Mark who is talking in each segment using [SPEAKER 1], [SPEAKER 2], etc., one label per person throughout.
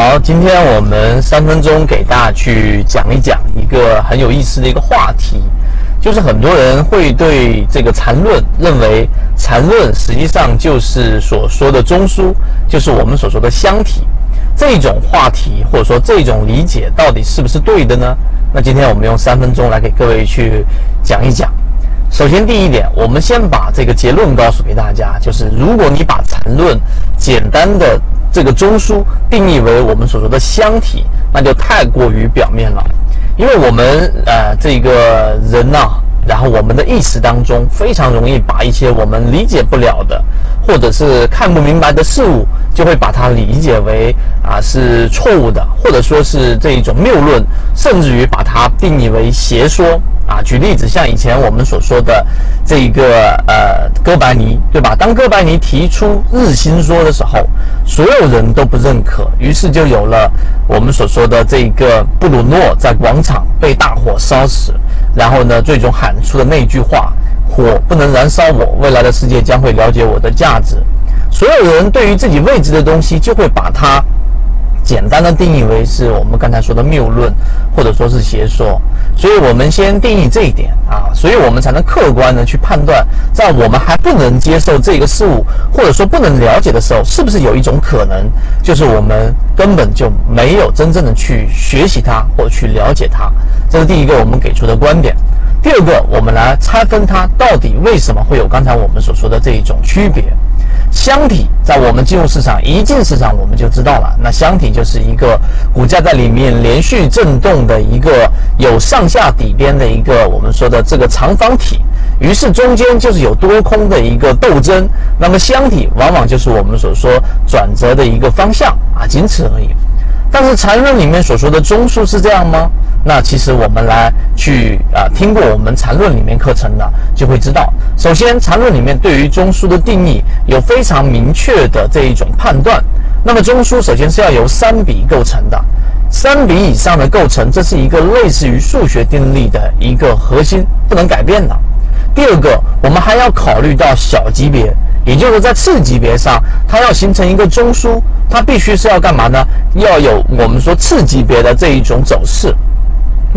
[SPEAKER 1] 好，今天我们三分钟给大家去讲一讲一个很有意思的一个话题，就是很多人会对这个禅论认为禅论实际上就是所说的中枢，就是我们所说的箱体这种话题，或者说这种理解到底是不是对的呢？那今天我们用三分钟来给各位去讲一讲。首先，第一点，我们先把这个结论告诉给大家，就是如果你把禅论简单的这个中枢定义为我们所说的箱体，那就太过于表面了。因为我们呃这个人呐，然后我们的意识当中非常容易把一些我们理解不了的，或者是看不明白的事物，就会把它理解为啊是错误的，或者说是这一种谬论，甚至于把它定义为邪说。啊，举例子，像以前我们所说的这个呃哥白尼，对吧？当哥白尼提出日心说的时候，所有人都不认可，于是就有了我们所说的这个布鲁诺在广场被大火烧死，然后呢，最终喊出的那句话：“火不能燃烧我，未来的世界将会了解我的价值。”所有人对于自己未知的东西，就会把它。简单的定义为是我们刚才说的谬论，或者说是邪说，所以我们先定义这一点啊，所以我们才能客观的去判断，在我们还不能接受这个事物，或者说不能了解的时候，是不是有一种可能，就是我们根本就没有真正的去学习它或者去了解它，这是第一个我们给出的观点。第二个，我们来拆分它到底为什么会有刚才我们所说的这一种区别。箱体在我们进入市场一进市场，我们就知道了。那箱体就是一个股价在里面连续震动的一个有上下底边的一个我们说的这个长方体，于是中间就是有多空的一个斗争。那么箱体往往就是我们所说转折的一个方向啊，仅此而已。但是缠论里面所说的中枢是这样吗？那其实我们来去啊听过我们缠论里面课程的，就会知道，首先缠论里面对于中枢的定义有非常明确的这一种判断。那么中枢首先是要由三笔构成的，三笔以上的构成，这是一个类似于数学定律的一个核心，不能改变的。第二个，我们还要考虑到小级别。也就是在次级别上，它要形成一个中枢，它必须是要干嘛呢？要有我们说次级别的这一种走势。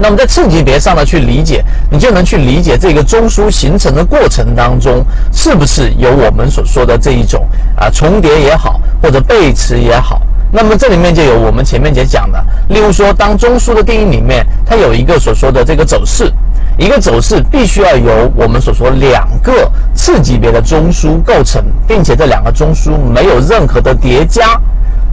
[SPEAKER 1] 那么在次级别上呢，去理解，你就能去理解这个中枢形成的过程当中，是不是有我们所说的这一种啊重叠也好，或者背驰也好。那么这里面就有我们前面节讲的，例如说，当中枢的定义里面，它有一个所说的这个走势。一个走势必须要由我们所说两个次级别的中枢构成，并且这两个中枢没有任何的叠加。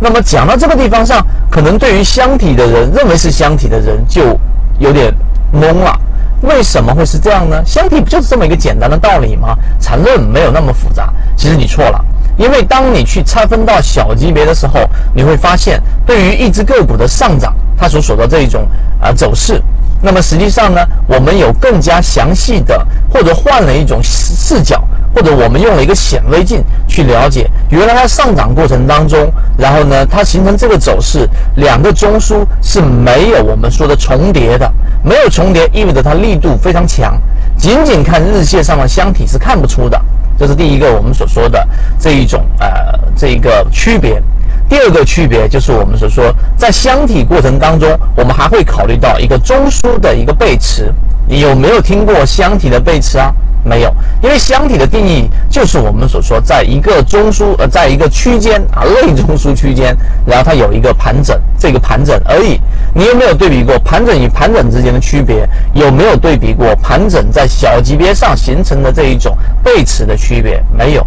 [SPEAKER 1] 那么讲到这个地方上，可能对于箱体的人认为是箱体的人就有点懵了。为什么会是这样呢？箱体不就是这么一个简单的道理吗？缠论没有那么复杂。其实你错了，因为当你去拆分到小级别的时候，你会发现，对于一只个股的上涨，它所属的这一种啊走势。那么实际上呢，我们有更加详细的，或者换了一种视角，或者我们用了一个显微镜去了解，原来它上涨过程当中，然后呢，它形成这个走势，两个中枢是没有我们说的重叠的，没有重叠意味着它力度非常强，仅仅看日线上的箱体是看不出的，这是第一个我们所说的这一种呃这一个区别。第二个区别就是我们所说，在箱体过程当中，我们还会考虑到一个中枢的一个背驰。你有没有听过箱体的背驰啊？没有，因为箱体的定义就是我们所说，在一个中枢呃，在一个区间啊，类中枢区间，然后它有一个盘整，这个盘整而已。你有没有对比过盘整与盘整之间的区别？有没有对比过盘整在小级别上形成的这一种背驰的区别？没有。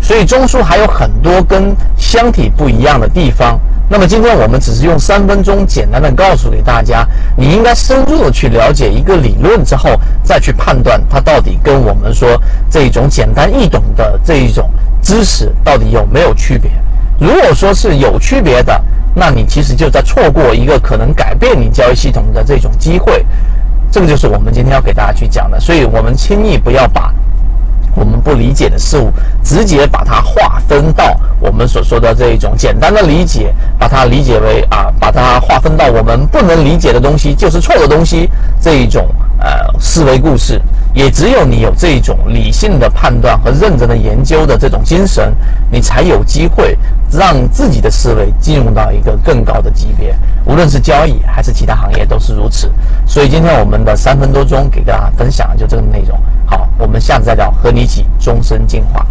[SPEAKER 1] 所以中枢还有很多跟箱体不一样的地方。那么今天我们只是用三分钟简单的告诉给大家，你应该深入的去了解一个理论之后，再去判断它到底跟我们说这种简单易懂的这一种知识到底有没有区别。如果说是有区别的，那你其实就在错过一个可能改变你交易系统的这种机会。这个就是我们今天要给大家去讲的。所以我们轻易不要把。我们不理解的事物，直接把它划分到我们所说的这一种简单的理解，把它理解为啊，把它划分到我们不能理解的东西就是错的东西这一种呃思维故事。也只有你有这种理性的判断和认真的研究的这种精神，你才有机会让自己的思维进入到一个更高的级别。无论是交易还是其他行业都是如此。所以今天我们的三分多钟给大家分享的就这个内容。我们下次再聊，和你一起终身进化。